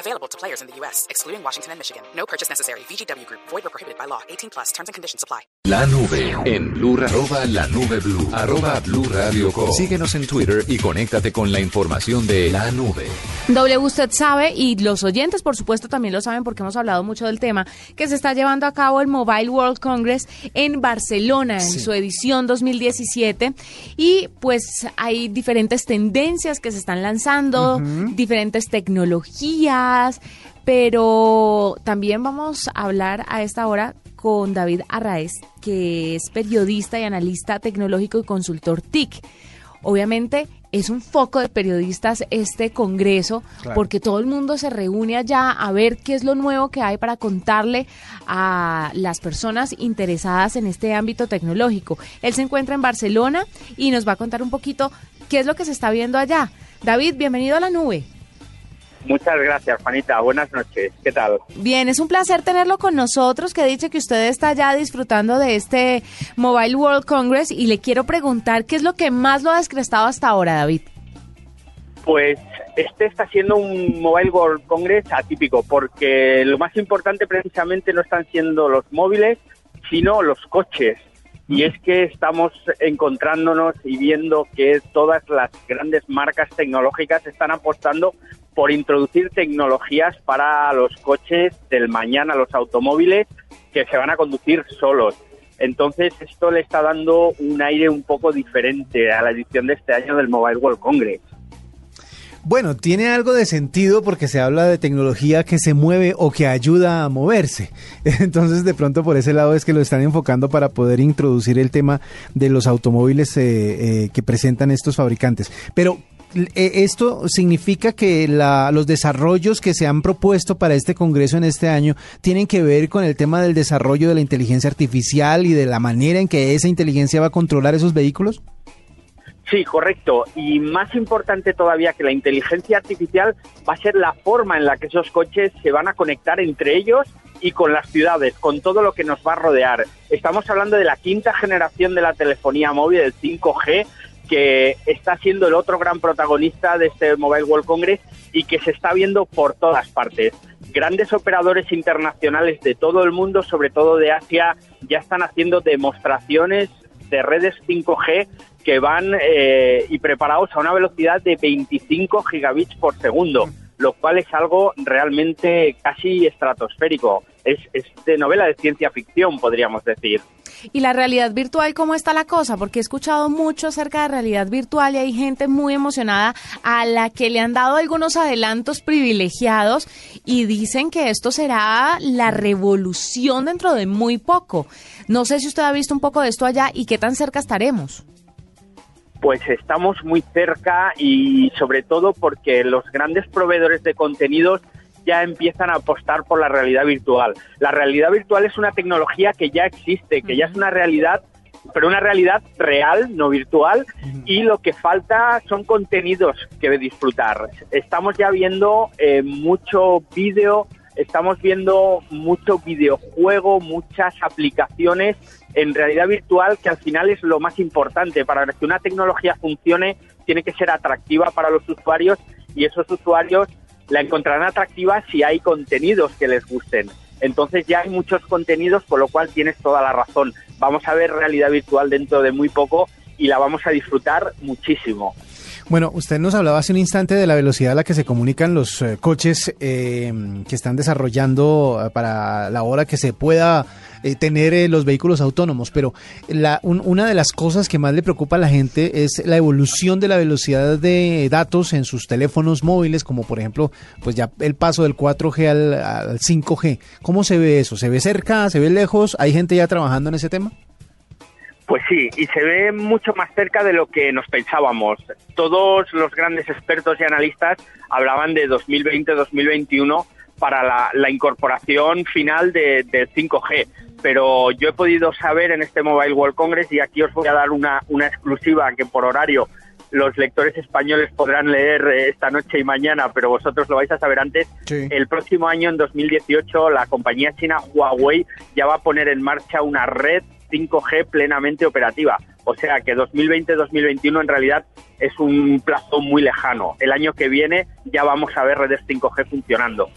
Available to players in the U.S., excluding Washington and Michigan. No purchase necessary. VGW Group. Void or prohibited by law. 18 plus. Terms and conditions apply. La nube en Blue arroba la nube blue arroba blue radio com. Síguenos en Twitter y conéctate con la información de la nube. W usted sabe, y los oyentes por supuesto también lo saben porque hemos hablado mucho del tema, que se está llevando a cabo el Mobile World Congress en Barcelona en su edición 2017 y pues hay diferentes tendencias que se están lanzando, diferentes tecnologías, pero también vamos a hablar a esta hora con David Arraez, que es periodista y analista tecnológico y consultor TIC. Obviamente es un foco de periodistas este congreso porque todo el mundo se reúne allá a ver qué es lo nuevo que hay para contarle a las personas interesadas en este ámbito tecnológico. Él se encuentra en Barcelona y nos va a contar un poquito qué es lo que se está viendo allá. David, bienvenido a la nube. Muchas gracias, Juanita. Buenas noches. ¿Qué tal? Bien, es un placer tenerlo con nosotros, que dice que usted está ya disfrutando de este Mobile World Congress y le quiero preguntar qué es lo que más lo ha descrestado hasta ahora, David. Pues este está siendo un Mobile World Congress atípico, porque lo más importante precisamente no están siendo los móviles, sino los coches. Y es que estamos encontrándonos y viendo que todas las grandes marcas tecnológicas están apostando por introducir tecnologías para los coches del mañana, los automóviles que se van a conducir solos. Entonces esto le está dando un aire un poco diferente a la edición de este año del Mobile World Congress. Bueno, tiene algo de sentido porque se habla de tecnología que se mueve o que ayuda a moverse. Entonces, de pronto por ese lado es que lo están enfocando para poder introducir el tema de los automóviles eh, eh, que presentan estos fabricantes. Pero esto significa que la- los desarrollos que se han propuesto para este Congreso en este año tienen que ver con el tema del desarrollo de la inteligencia artificial y de la manera en que esa inteligencia va a controlar esos vehículos. Sí, correcto. Y más importante todavía que la inteligencia artificial va a ser la forma en la que esos coches se van a conectar entre ellos y con las ciudades, con todo lo que nos va a rodear. Estamos hablando de la quinta generación de la telefonía móvil, del 5G, que está siendo el otro gran protagonista de este Mobile World Congress y que se está viendo por todas partes. Grandes operadores internacionales de todo el mundo, sobre todo de Asia, ya están haciendo demostraciones de redes 5G que van eh, y preparados a una velocidad de 25 gigabits por segundo, lo cual es algo realmente casi estratosférico. Es, es de novela de ciencia ficción, podríamos decir. Y la realidad virtual, ¿cómo está la cosa? Porque he escuchado mucho acerca de realidad virtual y hay gente muy emocionada a la que le han dado algunos adelantos privilegiados y dicen que esto será la revolución dentro de muy poco. No sé si usted ha visto un poco de esto allá y qué tan cerca estaremos. Pues estamos muy cerca y sobre todo porque los grandes proveedores de contenidos ya empiezan a apostar por la realidad virtual. La realidad virtual es una tecnología que ya existe, que ya es una realidad, pero una realidad real, no virtual, y lo que falta son contenidos que disfrutar. Estamos ya viendo eh, mucho vídeo, estamos viendo mucho videojuego, muchas aplicaciones en realidad virtual que al final es lo más importante. Para que una tecnología funcione tiene que ser atractiva para los usuarios y esos usuarios la encontrarán atractiva si hay contenidos que les gusten. Entonces ya hay muchos contenidos, con lo cual tienes toda la razón. Vamos a ver realidad virtual dentro de muy poco y la vamos a disfrutar muchísimo. Bueno, usted nos hablaba hace un instante de la velocidad a la que se comunican los eh, coches eh, que están desarrollando eh, para la hora que se pueda eh, tener los vehículos autónomos, pero la, un- una de las cosas que más le preocupa a la gente es la evolución de la velocidad de datos en sus teléfonos móviles, como por ejemplo, pues ya el paso del 4G al, al 5G. ¿Cómo se ve eso? ¿Se ve cerca? ¿Se ve lejos? ¿Hay gente ya trabajando en ese tema? Pues sí, y se ve mucho más cerca de lo que nos pensábamos. Todos los grandes expertos y analistas hablaban de 2020-2021 para la, la incorporación final de, del 5G. pero yo he podido saber en este Mobile World Congress y aquí os voy a dar una, una exclusiva que por horario los lectores españoles podrán leer eh, esta noche y mañana, pero vosotros lo vais a saber antes. El próximo año, en 2018, la compañía china Huawei ya va a poner en marcha una red 5G plenamente operativa. O sea que 2020-2021 en realidad es un plazo muy lejano. El año que viene ya vamos a ver redes 5G funcionando.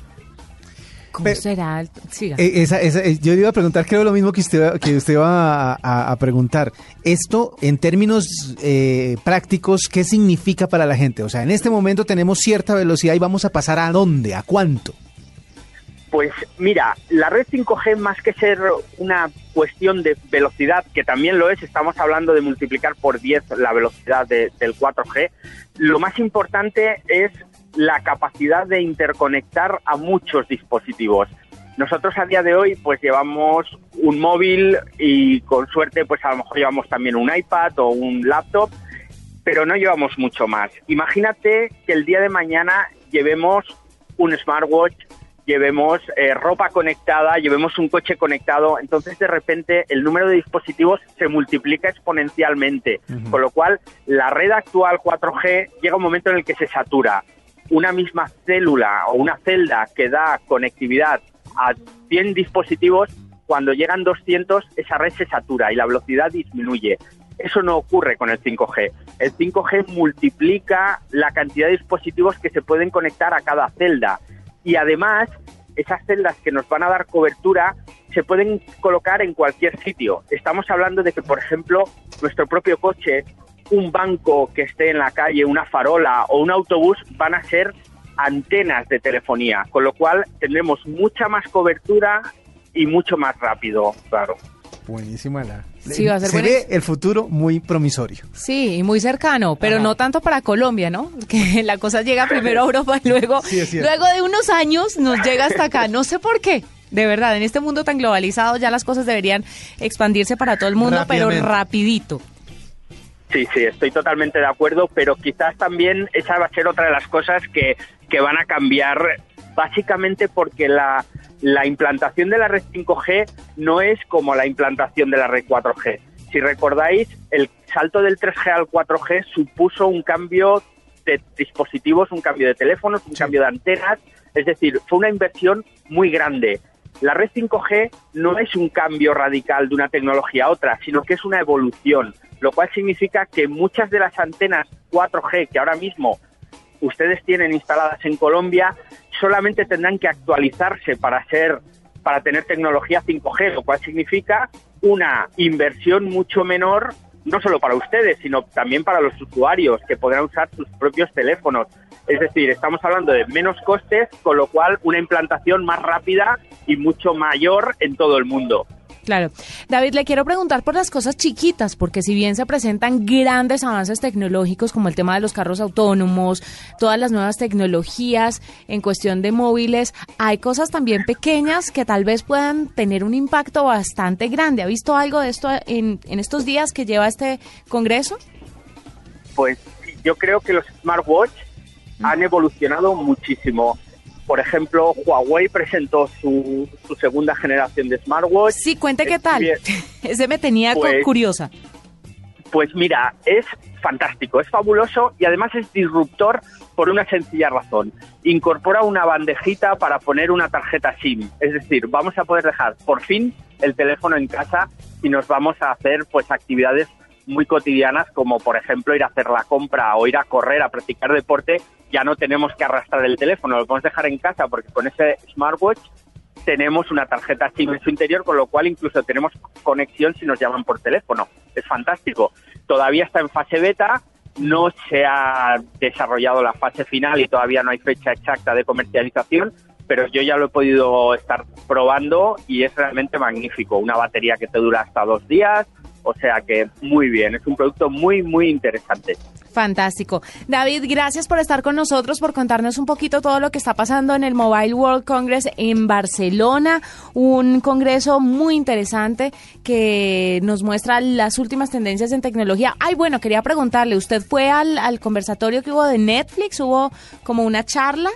¿Cómo será? Siga. Eh, eh, yo iba a preguntar, creo lo mismo que usted, que usted va a, preguntar. Esto, en términos eh, prácticos, ¿qué significa para la gente? O sea, en este momento tenemos cierta velocidad y vamos a pasar a dónde, a cuánto. Pues mira, la red 5G más que ser una cuestión de velocidad, que también lo es, estamos hablando de multiplicar por 10 la velocidad del 4G, lo más importante es la capacidad de interconectar a muchos dispositivos. Nosotros a día de hoy pues llevamos un móvil y con suerte pues a lo mejor llevamos también un iPad o un laptop, pero no llevamos mucho más. Imagínate que el día de mañana llevemos un smartwatch, llevemos eh, ropa conectada, llevemos un coche conectado, entonces de repente el número de dispositivos se multiplica exponencialmente, con lo cual la red actual 4G llega un momento en el que se satura una misma célula o una celda que da conectividad a 100 dispositivos, cuando llegan 200 esa red se satura y la velocidad disminuye. Eso no ocurre con el 5G. El 5G multiplica la cantidad de dispositivos que se pueden conectar a cada celda y además esas celdas que nos van a dar cobertura se pueden colocar en cualquier sitio. Estamos hablando de que, por ejemplo, nuestro propio coche un banco que esté en la calle, una farola o un autobús van a ser antenas de telefonía, con lo cual tendremos mucha más cobertura y mucho más rápido, claro. Buenísima la. Sí, va a ser Se ve el futuro muy promisorio. Sí, y muy cercano, pero no tanto para Colombia, ¿no? Que la cosa llega primero a Europa y luego, luego de unos años nos llega hasta acá. No sé por qué. De verdad, en este mundo tan globalizado ya las cosas deberían expandirse para todo el mundo, pero rapidito. Sí, sí, estoy totalmente de acuerdo, pero quizás también esa va a ser otra de las cosas que, que van a cambiar, básicamente porque la, la implantación de la red 5G no es como la implantación de la red 4G. Si recordáis, el salto del 3G al 4G supuso un cambio de dispositivos, un cambio de teléfonos, un cambio de antenas, es decir, fue una inversión muy grande. La red 5G no es un cambio radical de una tecnología a otra, sino que es una evolución lo cual significa que muchas de las antenas 4G que ahora mismo ustedes tienen instaladas en Colombia solamente tendrán que actualizarse para ser para tener tecnología 5G, lo cual significa una inversión mucho menor no solo para ustedes, sino también para los usuarios que podrán usar sus propios teléfonos. Es decir, estamos hablando de menos costes, con lo cual una implantación más rápida y mucho mayor en todo el mundo. Claro. David, le quiero preguntar por las cosas chiquitas, porque si bien se presentan grandes avances tecnológicos como el tema de los carros autónomos, todas las nuevas tecnologías en cuestión de móviles, hay cosas también pequeñas que tal vez puedan tener un impacto bastante grande. ¿Ha visto algo de esto en, en estos días que lleva este Congreso? Pues yo creo que los smartwatch han evolucionado muchísimo por ejemplo, Huawei presentó su, segunda generación de smartwatch. Sí, cuente qué tal. Ese me tenía pues, curiosa. Pues mira, es fantástico, es fabuloso y además es disruptor por una sencilla razón. Incorpora una bandejita para poner una tarjeta SIM. Es decir, vamos a poder dejar por fin el teléfono en casa y nos vamos a hacer pues actividades muy cotidianas como por ejemplo ir a hacer la compra o ir a correr, a practicar deporte, ya no tenemos que arrastrar el teléfono, lo podemos dejar en casa porque con ese smartwatch tenemos una tarjeta SIM en su interior, con lo cual incluso tenemos conexión si nos llaman por teléfono. Es fantástico. Todavía está en fase beta, no se ha desarrollado la fase final y todavía no hay fecha exacta de comercialización, pero yo ya lo he podido estar probando y es realmente magnífico. Una batería que te dura hasta dos días, o sea que muy bien, es un producto muy, muy interesante. Fantástico. David, gracias por estar con nosotros, por contarnos un poquito todo lo que está pasando en el Mobile World Congress en Barcelona, un congreso muy interesante que nos muestra las últimas tendencias en tecnología. Ay, bueno, quería preguntarle, ¿usted fue al, al conversatorio que hubo de Netflix? ¿Hubo como una charla?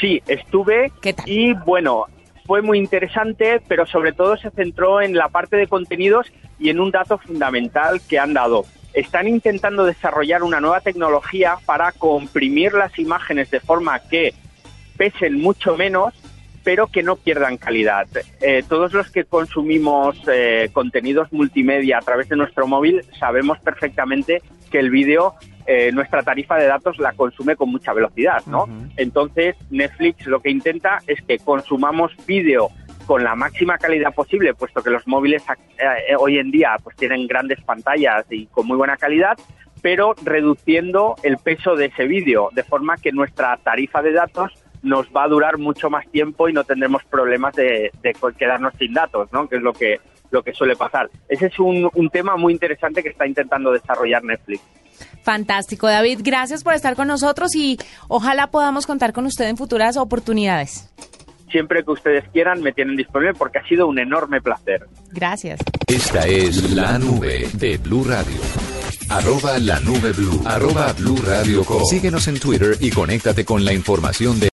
Sí, estuve. ¿Qué tal? Y bueno, fue muy interesante, pero sobre todo se centró en la parte de contenidos y en un dato fundamental que han dado. Están intentando desarrollar una nueva tecnología para comprimir las imágenes de forma que pesen mucho menos, pero que no pierdan calidad. Eh, todos los que consumimos eh, contenidos multimedia a través de nuestro móvil sabemos perfectamente que el vídeo eh, nuestra tarifa de datos la consume con mucha velocidad, ¿no? Entonces, Netflix lo que intenta es que consumamos vídeo con la máxima calidad posible, puesto que los móviles eh, hoy en día pues tienen grandes pantallas y con muy buena calidad, pero reduciendo el peso de ese vídeo, de forma que nuestra tarifa de datos nos va a durar mucho más tiempo y no tendremos problemas de, quedarnos sin datos, ¿no? Que es lo que lo que suele pasar. Ese es un, un tema muy interesante que está intentando desarrollar Netflix. Fantástico, David. Gracias por estar con nosotros y ojalá podamos contar con usted en futuras oportunidades. Siempre que ustedes quieran me tienen disponible porque ha sido un enorme placer. Gracias. Esta es la nube de Blue Radio. Arroba la nube blue. Arroba Blue Radio Síguenos en Twitter y conéctate con la información de